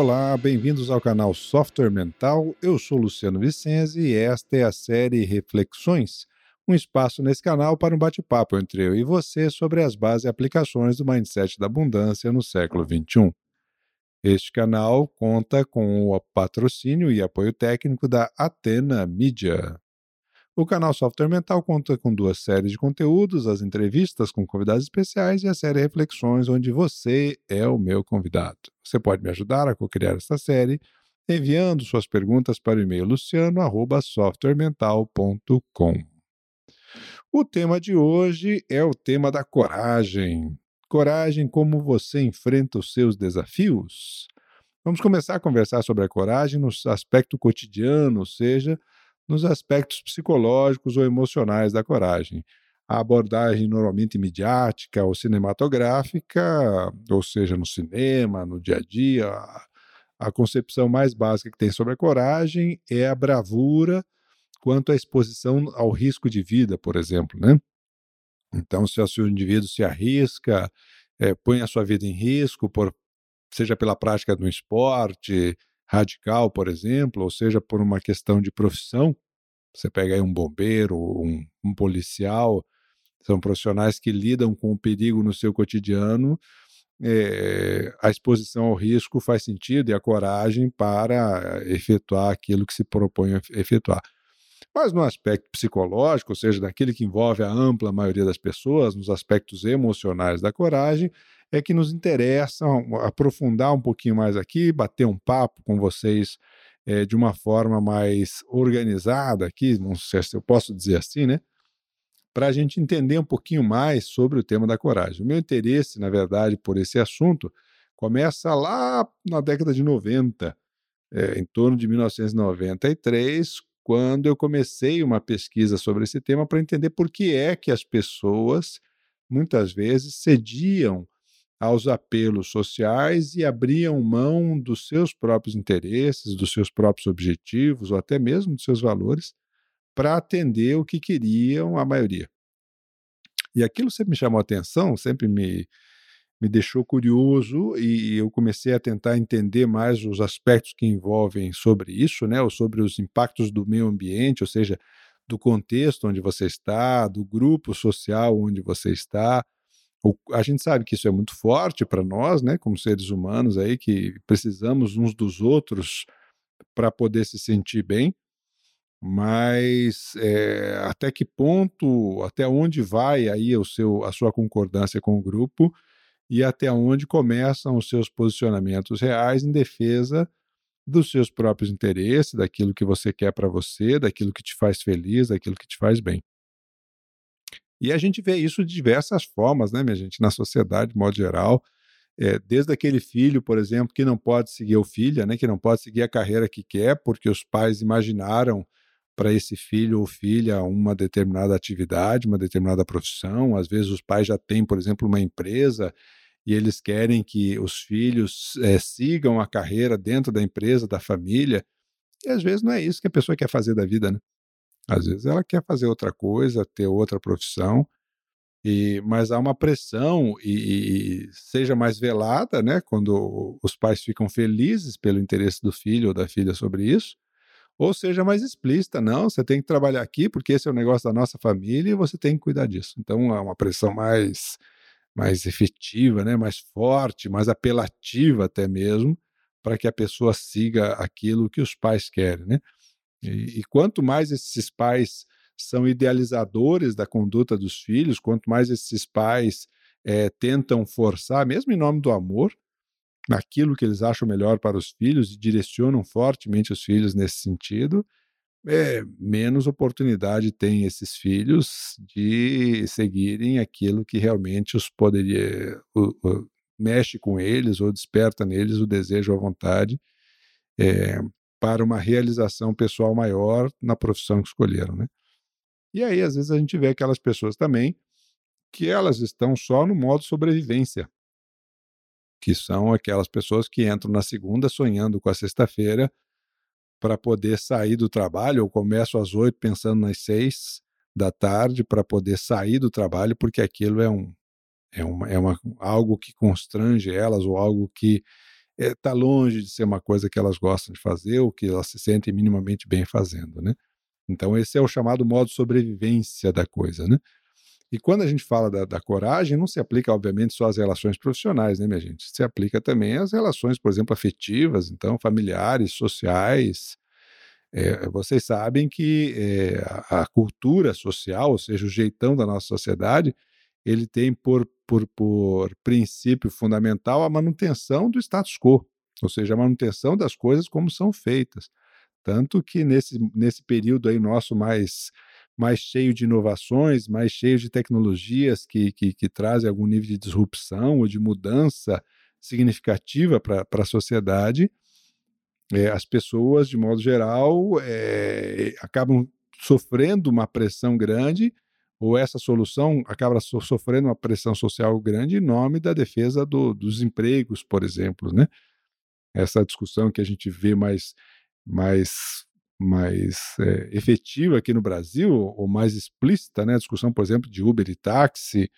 Olá, bem-vindos ao canal Software Mental. Eu sou Luciano Vicenzi e esta é a série Reflexões, um espaço nesse canal para um bate-papo entre eu e você sobre as bases e aplicações do mindset da abundância no século XXI. Este canal conta com o patrocínio e apoio técnico da Atena Media. O canal Software Mental conta com duas séries de conteúdos, as entrevistas com convidados especiais e a série Reflexões, onde você é o meu convidado. Você pode me ajudar a co-criar esta série enviando suas perguntas para o e-mail luciano@softwaremental.com. O tema de hoje é o tema da coragem. Coragem como você enfrenta os seus desafios? Vamos começar a conversar sobre a coragem no aspecto cotidiano, ou seja, nos aspectos psicológicos ou emocionais da coragem. A abordagem normalmente midiática ou cinematográfica, ou seja, no cinema, no dia a dia, a concepção mais básica que tem sobre a coragem é a bravura quanto à exposição ao risco de vida, por exemplo, né? Então, se o indivíduo se arrisca, é, põe a sua vida em risco, por, seja pela prática de um esporte, radical, por exemplo, ou seja, por uma questão de profissão. Você pega aí um bombeiro, um, um policial, são profissionais que lidam com o perigo no seu cotidiano. É, a exposição ao risco faz sentido e a coragem para efetuar aquilo que se propõe a efetuar. Mas no aspecto psicológico, ou seja, daquele que envolve a ampla maioria das pessoas, nos aspectos emocionais da coragem, é que nos interessa aprofundar um pouquinho mais aqui, bater um papo com vocês é, de uma forma mais organizada aqui, não sei se eu posso dizer assim, né? Para a gente entender um pouquinho mais sobre o tema da coragem. O meu interesse, na verdade, por esse assunto começa lá na década de 90, é, em torno de 1993, quando eu comecei uma pesquisa sobre esse tema para entender por que é que as pessoas muitas vezes cediam aos apelos sociais e abriam mão dos seus próprios interesses, dos seus próprios objetivos, ou até mesmo dos seus valores, para atender o que queriam a maioria. E aquilo sempre me chamou a atenção, sempre me, me deixou curioso e eu comecei a tentar entender mais os aspectos que envolvem sobre isso, né, ou sobre os impactos do meio ambiente, ou seja, do contexto onde você está, do grupo social onde você está, a gente sabe que isso é muito forte para nós, né, como seres humanos aí, que precisamos uns dos outros para poder se sentir bem, mas é, até que ponto, até onde vai aí o seu, a sua concordância com o grupo e até onde começam os seus posicionamentos reais em defesa dos seus próprios interesses, daquilo que você quer para você, daquilo que te faz feliz, daquilo que te faz bem. E a gente vê isso de diversas formas, né, minha gente, na sociedade, de modo geral. É, desde aquele filho, por exemplo, que não pode seguir o filho, né, que não pode seguir a carreira que quer, porque os pais imaginaram para esse filho ou filha uma determinada atividade, uma determinada profissão. Às vezes os pais já têm, por exemplo, uma empresa e eles querem que os filhos é, sigam a carreira dentro da empresa, da família. E às vezes não é isso que a pessoa quer fazer da vida, né? Às vezes ela quer fazer outra coisa, ter outra profissão, e, mas há uma pressão e, e, seja mais velada, né, quando os pais ficam felizes pelo interesse do filho ou da filha sobre isso, ou seja mais explícita, não, você tem que trabalhar aqui porque esse é o negócio da nossa família e você tem que cuidar disso. Então há uma pressão mais mais efetiva, né, mais forte, mais apelativa até mesmo, para que a pessoa siga aquilo que os pais querem, né? E, e quanto mais esses pais são idealizadores da conduta dos filhos, quanto mais esses pais é, tentam forçar, mesmo em nome do amor, naquilo que eles acham melhor para os filhos e direcionam fortemente os filhos nesse sentido, é, menos oportunidade têm esses filhos de seguirem aquilo que realmente os poderia o, o, mexe com eles ou desperta neles o desejo, a vontade é, para uma realização pessoal maior na profissão que escolheram, né? E aí, às vezes, a gente vê aquelas pessoas também que elas estão só no modo sobrevivência, que são aquelas pessoas que entram na segunda sonhando com a sexta-feira para poder sair do trabalho, ou começam às oito pensando nas seis da tarde para poder sair do trabalho, porque aquilo é um é uma, é uma algo que constrange elas ou algo que está longe de ser uma coisa que elas gostam de fazer ou que elas se sentem minimamente bem fazendo, né? Então esse é o chamado modo sobrevivência da coisa, né? E quando a gente fala da, da, coragem, não se aplica, obviamente, só às relações profissionais, né, minha gente? Se aplica também às relações, por exemplo, afetivas, então, familiares, sociais. É, vocês sabem que é, a, a, cultura social, ou seja, o jeitão da nossa sociedade, ele tem por, por, por princípio fundamental a manutenção do status quo, ou seja, a manutenção das coisas como são feitas. Tanto que nesse, nesse período aí nosso mais mais cheio de inovações, mais cheio de tecnologias que, que, que trazem algum nível de disrupção ou de mudança significativa para a sociedade, é, as pessoas, de modo geral, é, acabam sofrendo uma pressão grande, ou essa solução acaba so, sofrendo uma pressão social grande em nome da defesa do, dos empregos, por exemplo. Né? Essa discussão que a gente vê mais, mais mais é, efetiva aqui no Brasil, ou mais explícita, né? A discussão, por exemplo, de Uber e táxi,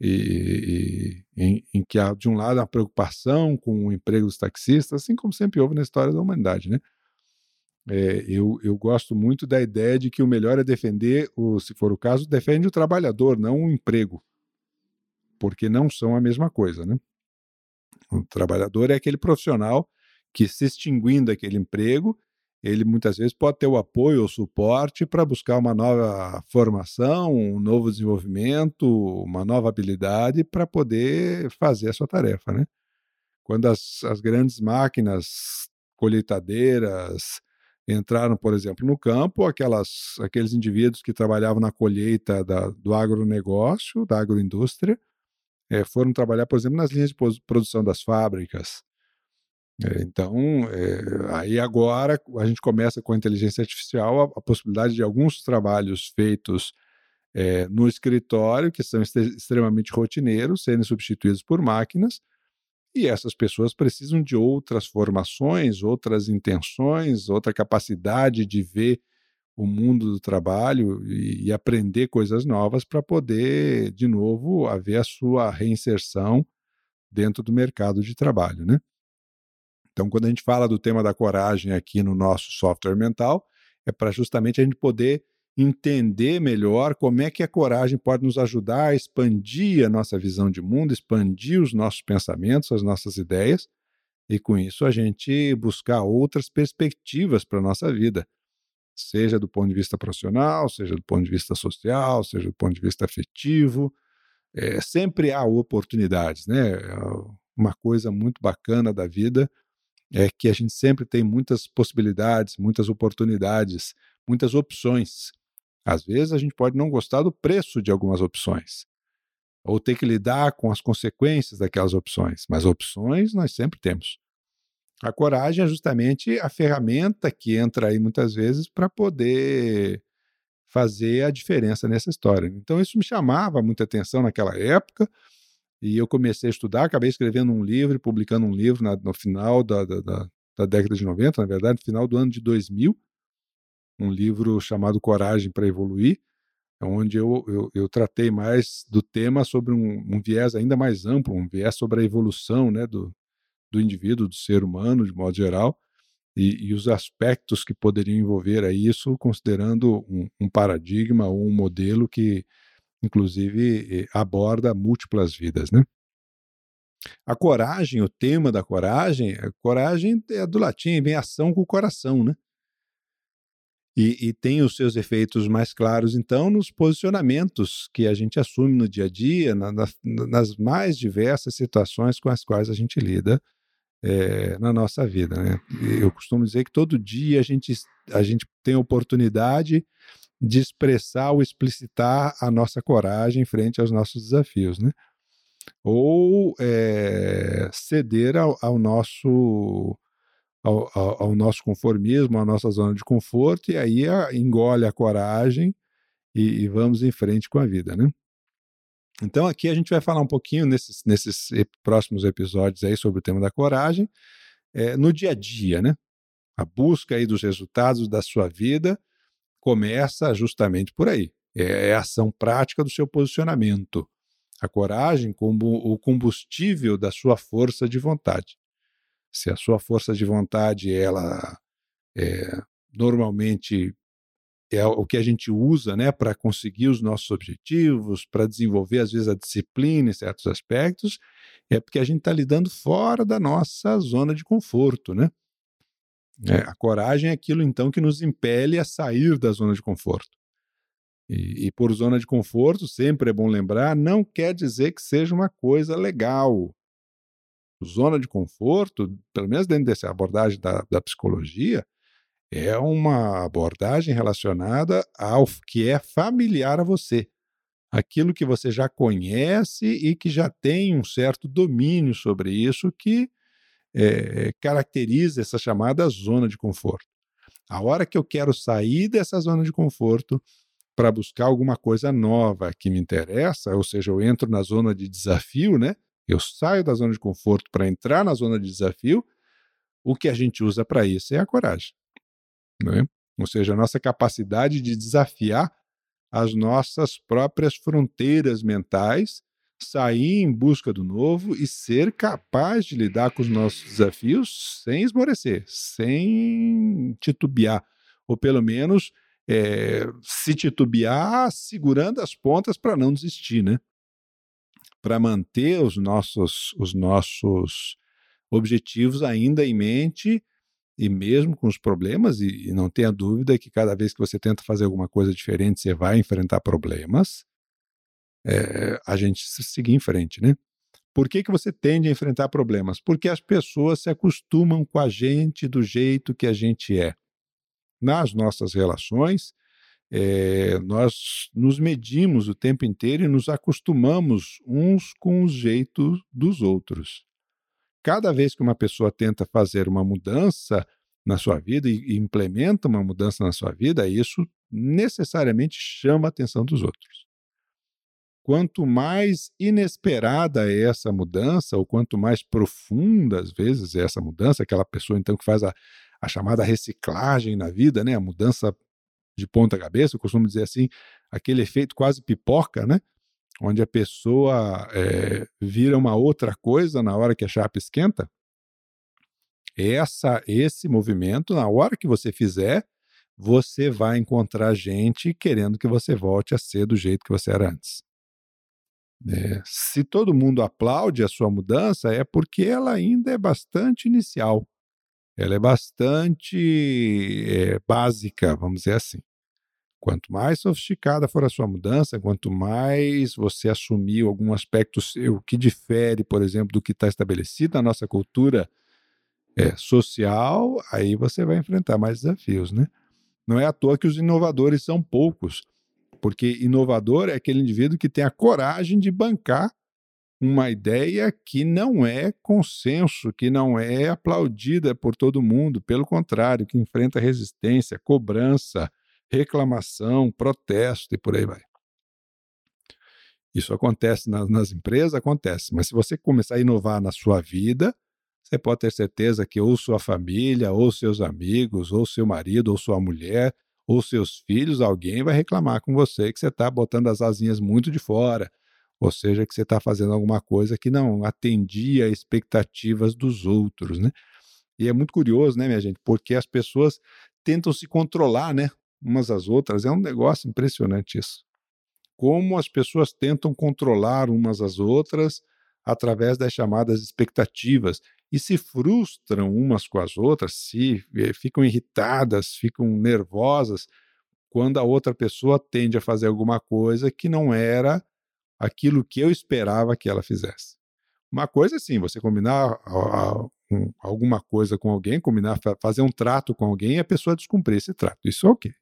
e, e em, em, que há, de um lado, a preocupação com o emprego dos taxistas, assim como sempre houve na história da humanidade, né? É, eu, eu gosto muito da ideia de que o melhor é defender, o, se for o caso, defende o trabalhador, não o emprego, porque não são a mesma coisa, né? O trabalhador é aquele profissional que, se extinguindo aquele emprego, ele muitas vezes pode ter o apoio ou suporte para buscar uma nova formação, um novo desenvolvimento, uma nova habilidade para poder fazer a sua tarefa, né? Quando as, as grandes máquinas colheitadeiras entraram, por exemplo, no campo, aquelas, aqueles indivíduos que trabalhavam na colheita da, do agronegócio, da agroindústria, é, foram trabalhar, por exemplo, nas linhas de produção das fábricas. É, então, é, aí agora a gente começa com a inteligência artificial a, a possibilidade de alguns trabalhos feitos é, no escritório, que são extremamente rotineiros, serem substituídos por máquinas, e essas pessoas precisam de outras formações, outras intenções, outra capacidade de ver o mundo do trabalho e, e aprender coisas novas para poder, de novo, haver a sua reinserção dentro do mercado de trabalho, né? Então, quando a gente fala do tema da coragem aqui no nosso software mental, é para justamente a gente poder entender melhor como é que a coragem pode nos ajudar a expandir a nossa visão de mundo, expandir os nossos pensamentos, as nossas ideias, e com isso a gente buscar outras perspectivas para a nossa vida, seja do ponto de vista profissional, seja do ponto de vista social, seja do ponto de vista afetivo. É, sempre há oportunidades, né? É uma coisa muito bacana da vida é que a gente sempre tem muitas possibilidades, muitas oportunidades, muitas opções. Às vezes a gente pode não gostar do preço de algumas opções, ou ter que lidar com as consequências daquelas opções, mas opções nós sempre temos. A coragem é justamente a ferramenta que entra aí muitas vezes para poder fazer a diferença nessa história. Então isso me chamava muita atenção naquela época. E eu comecei a estudar, acabei escrevendo um livro, publicando um livro na, no final da, da, da, da, década de 90, na verdade, no final do ano de 2000, um livro chamado Coragem para Evoluir, onde eu, eu, eu, tratei mais do tema sobre um, um, viés ainda mais amplo, um viés sobre a evolução né, do, do indivíduo, do ser humano, de modo geral, e, e os aspectos que poderiam envolver a isso, considerando um, um paradigma ou um modelo que inclusive aborda múltiplas vidas, né? A coragem, o tema da coragem, a coragem é do latim, vem ação com o coração, né? E, e, tem os seus efeitos mais claros, então, nos posicionamentos que a gente assume no dia a dia, na, na, nas mais diversas situações com as quais a gente lida é, na nossa vida. Né? Eu costumo dizer que todo dia a gente, a gente tem oportunidade de expressar ou explicitar a nossa coragem frente aos nossos desafios, né? Ou é, ceder ao, ao nosso ao, ao, nosso conformismo, à nossa zona de conforto, e aí a, engole a coragem e, e, vamos em frente com a vida, né? Então aqui a gente vai falar um pouquinho nesses, nesses próximos episódios aí sobre o tema da coragem, é, no dia a dia, né? A busca aí dos resultados da sua vida, começa justamente por aí. É, é a ação prática do seu posicionamento. A coragem como o combustível da sua força de vontade. Se a sua força de vontade, ela é, normalmente é o que a gente usa né, para conseguir os nossos objetivos, para desenvolver, às vezes, a disciplina em certos aspectos, é porque a gente está lidando fora da nossa zona de conforto. Né? É, a coragem é aquilo, então, que nos impele a sair da zona de conforto. E, e por zona de conforto, sempre é bom lembrar, não quer dizer que seja uma coisa legal. Zona de conforto, pelo menos dentro dessa abordagem da, da psicologia, é uma abordagem relacionada ao que é familiar a você. Aquilo que você já conhece e que já tem um certo domínio sobre isso que é, caracteriza essa chamada zona de conforto. A hora que eu quero sair dessa zona de conforto para buscar alguma coisa nova que me interessa, ou seja, eu entro na zona de desafio, né? Eu saio da zona de conforto para entrar na zona de desafio. O que a gente usa para isso é a coragem. Né? Ou seja, a nossa capacidade de desafiar as nossas próprias fronteiras mentais, sair em busca do novo e ser capaz de lidar com os nossos desafios sem esmorecer, sem titubear, ou pelo menos é, se titubear segurando as pontas para não desistir, né? Para manter os nossos, os nossos objetivos ainda em mente e mesmo com os problemas, e, e não tenha dúvida que cada vez que você tenta fazer alguma coisa diferente, você vai enfrentar problemas, é, a gente seguir em frente, né? Por que, que você tende a enfrentar problemas? Porque as pessoas se acostumam com a gente do jeito que a gente é. Nas nossas relações, é, nós nos medimos o tempo inteiro e nos acostumamos uns com os jeitos dos outros cada vez que uma pessoa tenta fazer uma mudança na sua vida e implementa uma mudança na sua vida, isso necessariamente chama a atenção dos outros. Quanto mais inesperada é essa mudança, ou quanto mais profunda, às vezes, é essa mudança, aquela pessoa então que faz a, a chamada reciclagem na vida, né? a mudança de ponta cabeça, eu costumo dizer assim, aquele efeito quase pipoca, né? onde a pessoa é, vira uma outra coisa na hora que a chapa esquenta, essa, esse movimento, na hora que você fizer, você vai encontrar gente querendo que você volte a ser do jeito que você era antes. É, se todo mundo aplaude a sua mudança, é porque ela ainda é bastante inicial. Ela é bastante é, básica, vamos dizer assim. Quanto mais sofisticada for a sua mudança, quanto mais você assumir algum aspecto seu que difere, por exemplo, do que está estabelecido na nossa cultura é, social, aí você vai enfrentar mais desafios, né? Não é à toa que os inovadores são poucos, porque inovador é aquele indivíduo que tem a coragem de bancar uma ideia que não é consenso, que não é aplaudida por todo mundo, pelo contrário, que enfrenta resistência, cobrança, reclamação, protesto e por aí vai. Isso acontece nas, nas empresas, acontece, mas se você começar a inovar na sua vida, você pode ter certeza que ou sua família, ou seus amigos, ou seu marido, ou sua mulher, ou seus filhos, alguém vai reclamar com você que você está botando as asinhas muito de fora, ou seja, que você está fazendo alguma coisa que não atendia expectativas dos outros, né? E é muito curioso, né, minha gente, porque as pessoas tentam se controlar, né? umas às outras. É um negócio impressionante isso. Como as pessoas tentam controlar umas às outras através das chamadas expectativas e se frustram umas com as outras, se eh, ficam irritadas, ficam nervosas quando a outra pessoa tende a fazer alguma coisa que não era aquilo que eu esperava que ela fizesse. Uma coisa é sim, você combinar alguma coisa com alguém, combinar fazer um trato com alguém e a pessoa descumprir esse trato. Isso é ok.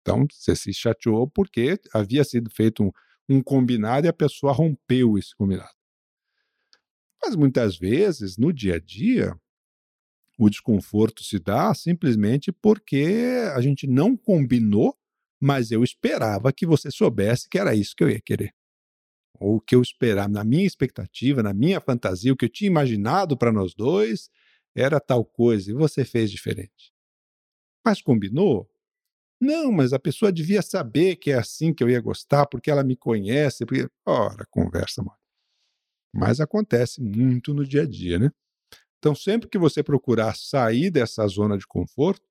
Então, você se chateou porque havia sido feito um, um combinado e a pessoa rompeu esse combinado. Mas muitas vezes, no dia a dia, o desconforto se dá simplesmente porque a gente não combinou, mas eu esperava que você soubesse que era isso que eu ia querer. Ou que eu esperava, na minha expectativa, na minha fantasia, o que eu tinha imaginado para nós dois era tal coisa e você fez diferente. Mas combinou? Não, mas a pessoa devia saber que é assim que eu ia gostar, porque ela me conhece. Porque... Ora, conversa, mano. Mas acontece muito no dia a dia, né? Então, sempre que você procurar sair dessa zona de conforto,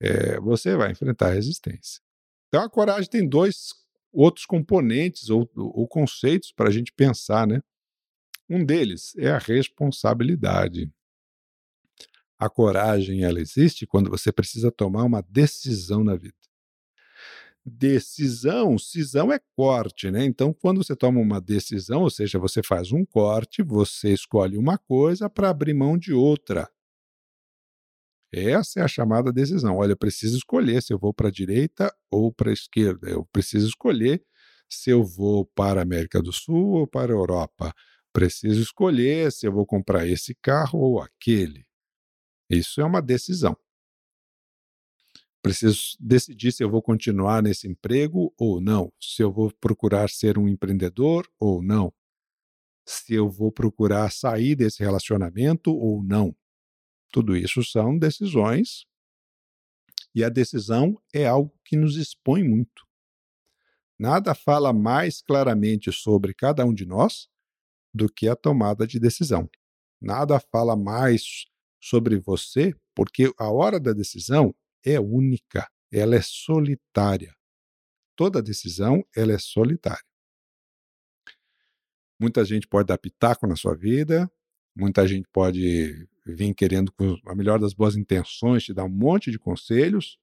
é, você vai enfrentar resistência. Então, a coragem tem dois outros componentes ou, ou conceitos para a gente pensar, né? Um deles é a responsabilidade. A coragem, ela existe quando você precisa tomar uma decisão na vida. Decisão, cisão é corte, né? Então, quando você toma uma decisão, ou seja, você faz um corte, você escolhe uma coisa para abrir mão de outra. Essa é a chamada decisão. Olha, eu preciso escolher se eu vou para a direita ou para a esquerda. Eu preciso escolher se eu vou para a América do Sul ou para a Europa. Preciso escolher se eu vou comprar esse carro ou aquele. Isso é uma decisão. Preciso decidir se eu vou continuar nesse emprego ou não, se eu vou procurar ser um empreendedor ou não, se eu vou procurar sair desse relacionamento ou não. Tudo isso são decisões e a decisão é algo que nos expõe muito. Nada fala mais claramente sobre cada um de nós do que a tomada de decisão. Nada fala mais sobre você, porque a hora da decisão é única, ela é solitária. Toda decisão ela é solitária. Muita gente pode dar pitaco na sua vida, muita gente pode vir querendo, com a melhor das boas intenções, te dar um monte de conselhos,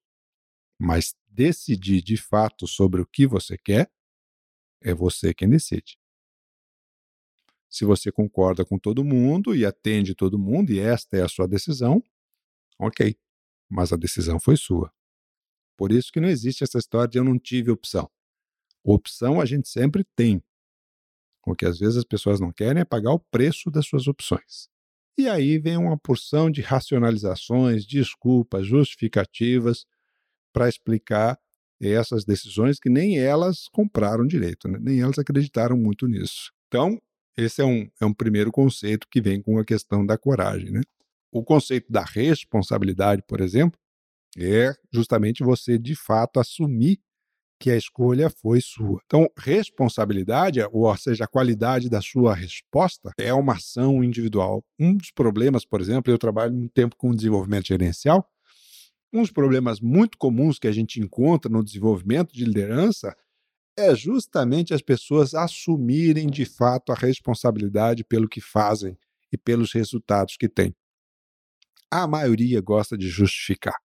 mas decidir de fato sobre o que você quer, é você quem decide. Se você concorda com todo mundo e atende todo mundo, e esta é a sua decisão, ok, mas a decisão foi sua. Por isso que não existe essa história de eu não tive opção. Opção a gente sempre tem. O que às vezes as pessoas não querem é pagar o preço das suas opções. E aí vem uma porção de racionalizações, desculpas, justificativas para explicar essas decisões que nem elas compraram direito, né? nem elas acreditaram muito nisso. Então, esse é um, é um primeiro conceito que vem com a questão da coragem. Né? O conceito da responsabilidade, por exemplo, é justamente você de fato assumir que a escolha foi sua. Então, responsabilidade, ou seja, a qualidade da sua resposta, é uma ação individual. Um dos problemas, por exemplo, eu trabalho um tempo com desenvolvimento gerencial. Um dos problemas muito comuns que a gente encontra no desenvolvimento de liderança é justamente as pessoas assumirem de fato a responsabilidade pelo que fazem e pelos resultados que têm. A maioria gosta de justificar.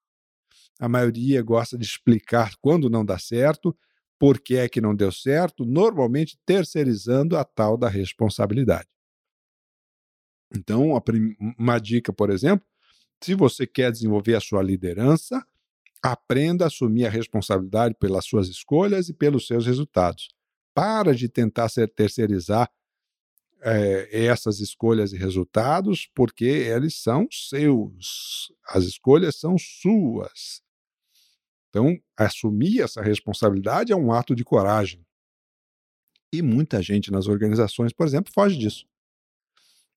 A maioria gosta de explicar quando não dá certo, por que é que não deu certo, normalmente terceirizando a tal da responsabilidade. Então, uma dica, por exemplo, se você quer desenvolver a sua liderança, aprenda a assumir a responsabilidade pelas suas escolhas e pelos seus resultados. Para de tentar ser terceirizar é, essas escolhas e resultados, porque eles são seus. As escolhas são suas. Então, assumir essa responsabilidade é um ato de coragem. E muita gente nas organizações, por exemplo, foge disso.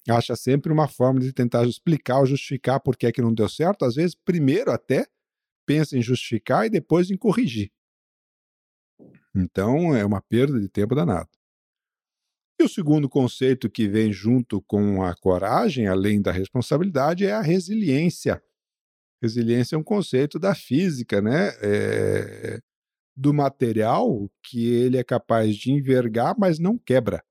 Acha sempre uma forma de tentar explicar ou justificar por que é que não deu certo. Às vezes, primeiro até pensa em justificar e depois em corrigir. Então, é uma perda de tempo danado. E o segundo conceito que vem junto com a coragem, além da responsabilidade, é a resiliência. Resiliência é um conceito da física, né? É, do material que ele é capaz de envergar, mas não quebra.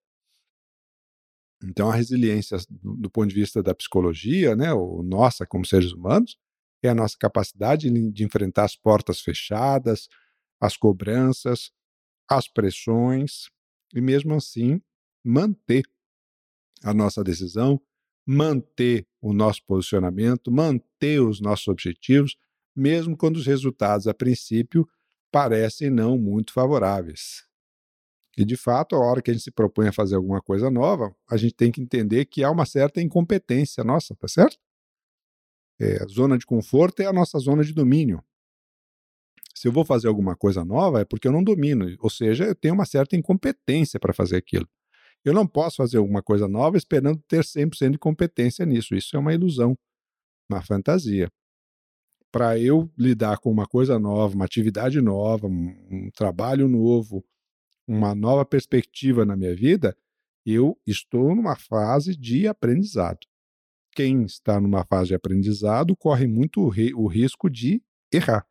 Então, a resiliência, do, ponto de vista da psicologia, né, ou nossa, como seres humanos, é a nossa capacidade de, de enfrentar as portas fechadas, as cobranças, as pressões, e mesmo assim manter a nossa decisão, manter o nosso posicionamento, manter os nossos objetivos, mesmo quando os resultados, a princípio, parecem não muito favoráveis. E, de fato, a hora que a gente se propõe a fazer alguma coisa nova, a gente tem que entender que há uma certa incompetência nossa, tá certo? É, a zona de conforto é a nossa zona de domínio. Se eu vou fazer alguma coisa nova, é porque eu não domino, ou seja, eu tenho uma certa incompetência para fazer aquilo. Eu não posso fazer alguma coisa nova esperando ter 100% de competência nisso. Isso é uma ilusão, uma fantasia. Para eu lidar com uma coisa nova, uma atividade nova, um, trabalho novo, uma nova perspectiva na minha vida, eu estou numa fase de aprendizado. quem está numa fase de aprendizado corre muito o risco de errar.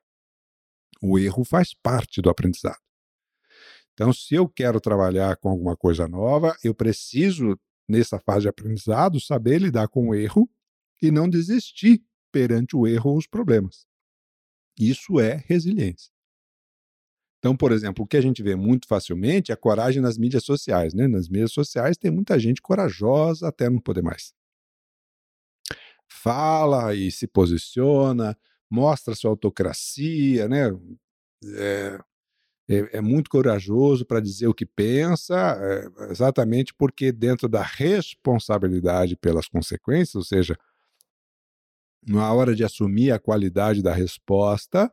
O erro faz parte do aprendizado. Então, se eu quero trabalhar com alguma coisa nova, eu preciso, nessa fase de aprendizado, saber lidar com o erro e não desistir perante o erro ou os problemas. Isso é resiliência. Então, por exemplo, o que a gente vê muito facilmente é a coragem nas mídias sociais. Né? Nas mídias sociais tem muita gente corajosa até não poder mais. Fala e se posiciona, mostra sua autocracia, né? É, é, é muito corajoso para dizer o que pensa, é, exatamente porque, dentro da responsabilidade pelas consequências, ou seja, na hora de assumir a qualidade da resposta,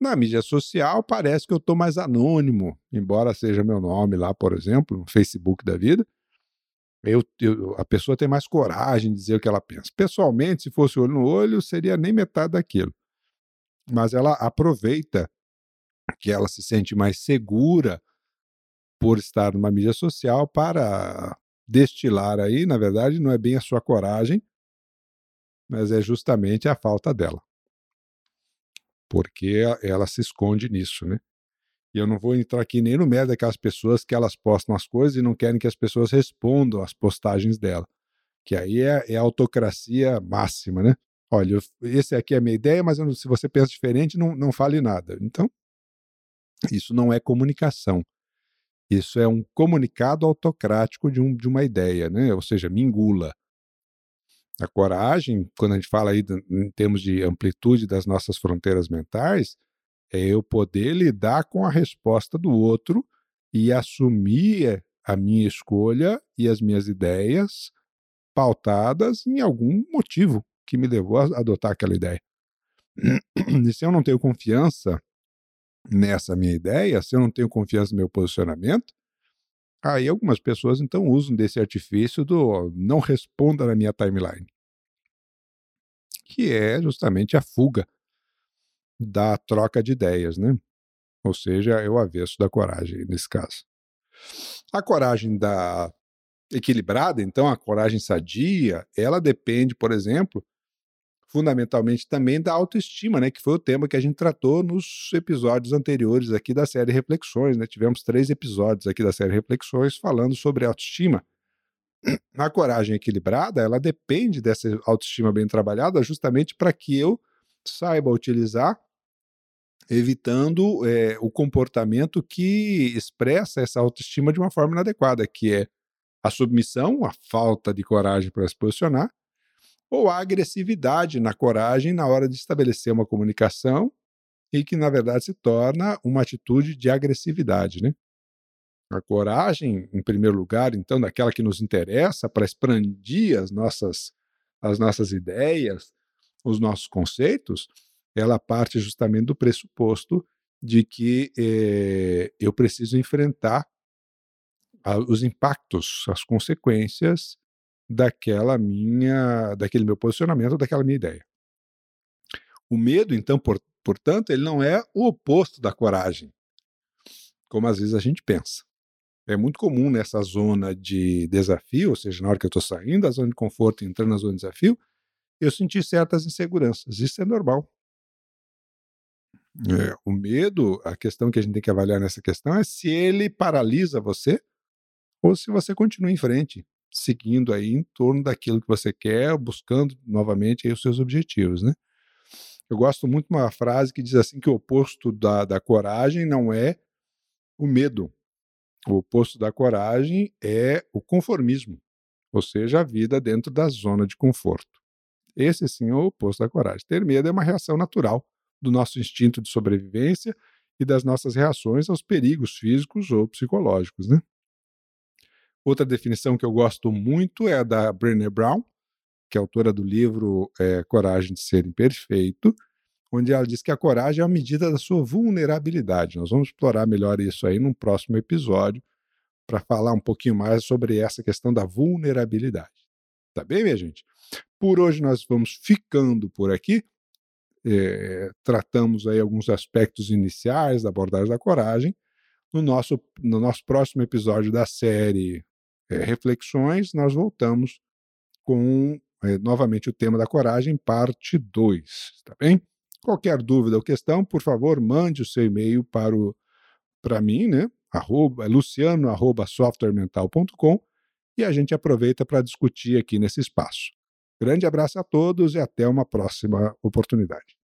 na mídia social parece que eu estou mais anônimo, embora seja meu nome lá, por exemplo, no Facebook da vida. Eu, eu, a pessoa tem mais coragem de dizer o que ela pensa. Pessoalmente, se fosse olho no olho, seria nem metade daquilo. Mas ela aproveita que ela se sente mais segura por estar numa mídia social para destilar aí, na verdade, não é bem a sua coragem, mas é justamente a falta dela. Porque ela se esconde nisso, né? E eu não vou entrar aqui nem no mérito daquelas pessoas que elas postam as coisas e não querem que as pessoas respondam às postagens dela. Que aí é, é a autocracia máxima, né? Olha, esse aqui é a minha ideia, mas se você pensa diferente, não, não fale nada. Então, isso não é comunicação. Isso é um comunicado autocrático de, um, de uma ideia, né? ou seja, me engula. A coragem, quando a gente fala aí em termos de amplitude das nossas fronteiras mentais, é eu poder lidar com a resposta do outro e assumir a minha escolha e as minhas ideias pautadas em algum motivo que me levou a adotar aquela ideia. E se eu não tenho confiança nessa minha ideia, se eu não tenho confiança no meu posicionamento, aí algumas pessoas então usam desse artifício do não responda na minha timeline, que é justamente a fuga da troca de ideias, né? Ou seja, é o avesso da coragem nesse caso. A coragem da equilibrada, então, a coragem sadia, ela depende, por exemplo, fundamentalmente também da autoestima, né, que foi o tema que a gente tratou nos episódios anteriores aqui da série Reflexões, né? Tivemos três episódios aqui da série Reflexões falando sobre autoestima. A coragem equilibrada, ela depende dessa autoestima bem trabalhada justamente para que eu saiba utilizar, evitando é, o comportamento que expressa essa autoestima de uma forma inadequada, que é a submissão, a falta de coragem para se posicionar, ou a agressividade na coragem na hora de estabelecer uma comunicação e que, na verdade, se torna uma atitude de agressividade. Né? A coragem, em primeiro lugar, então, daquela que nos interessa para expandir as nossas, as nossas ideias, os nossos conceitos, ela parte justamente do pressuposto de que eh, eu preciso enfrentar a, os impactos, as consequências daquela minha, daquele meu posicionamento, daquela minha ideia. O medo, então, por, portanto, ele não é o oposto da coragem, como às vezes a gente pensa. É muito comum nessa zona de desafio, ou seja, na hora que eu estou saindo da zona de conforto e entrando na zona de desafio, eu sentir certas inseguranças. Isso é normal. É, o medo, a questão que a gente tem que avaliar nessa questão é se ele paralisa você ou se você continua em frente seguindo aí em torno daquilo que você quer, buscando novamente os seus objetivos, né? Eu gosto muito de uma frase que diz assim que o oposto da, da coragem não é o medo. O oposto da coragem é o conformismo, ou seja, a vida dentro da zona de conforto. Esse sim é o oposto da coragem. Ter medo é uma reação natural do nosso instinto de sobrevivência e das nossas reações aos perigos físicos ou psicológicos, né? Outra definição que eu gosto muito é a da Brené Brown, que é autora do livro é, Coragem de Ser Imperfeito, onde ela diz que a coragem é a medida da sua vulnerabilidade. Nós vamos explorar melhor isso aí num próximo episódio, para falar um pouquinho mais sobre essa questão da vulnerabilidade. Tá bem, minha gente? Por hoje nós vamos ficando por aqui. É, tratamos aí alguns aspectos iniciais da abordagem da coragem. No nosso, no nosso próximo episódio da série é, reflexões, nós voltamos com é, novamente o tema da coragem, parte 2, tá bem? Qualquer dúvida ou questão, por favor, mande o seu e-mail para o para mim, né? Arroba, luciano arroba softwaremental.com e a gente aproveita para discutir aqui nesse espaço. Grande abraço a todos e até uma próxima oportunidade.